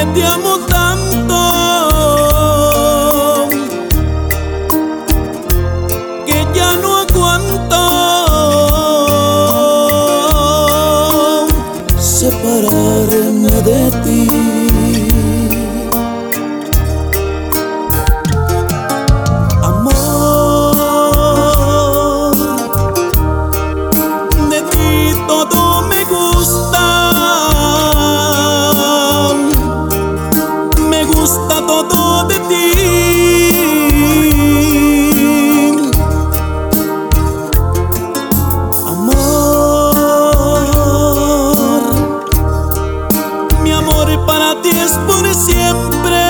que para ti es por siempre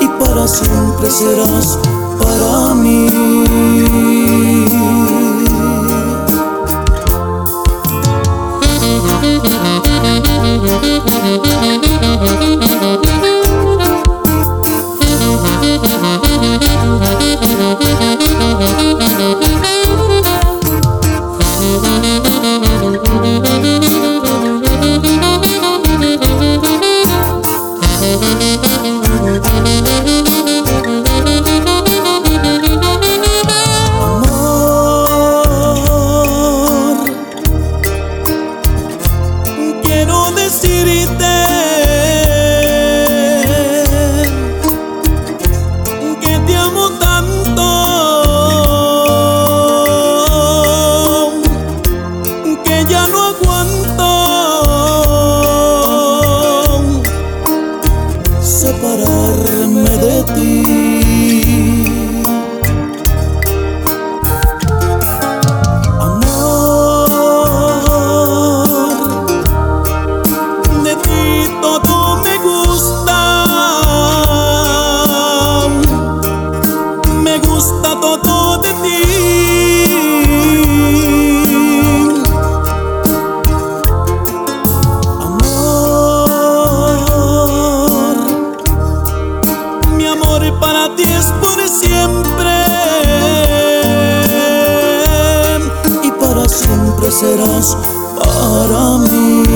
y para siempre serás para mí. siempre serás para mí.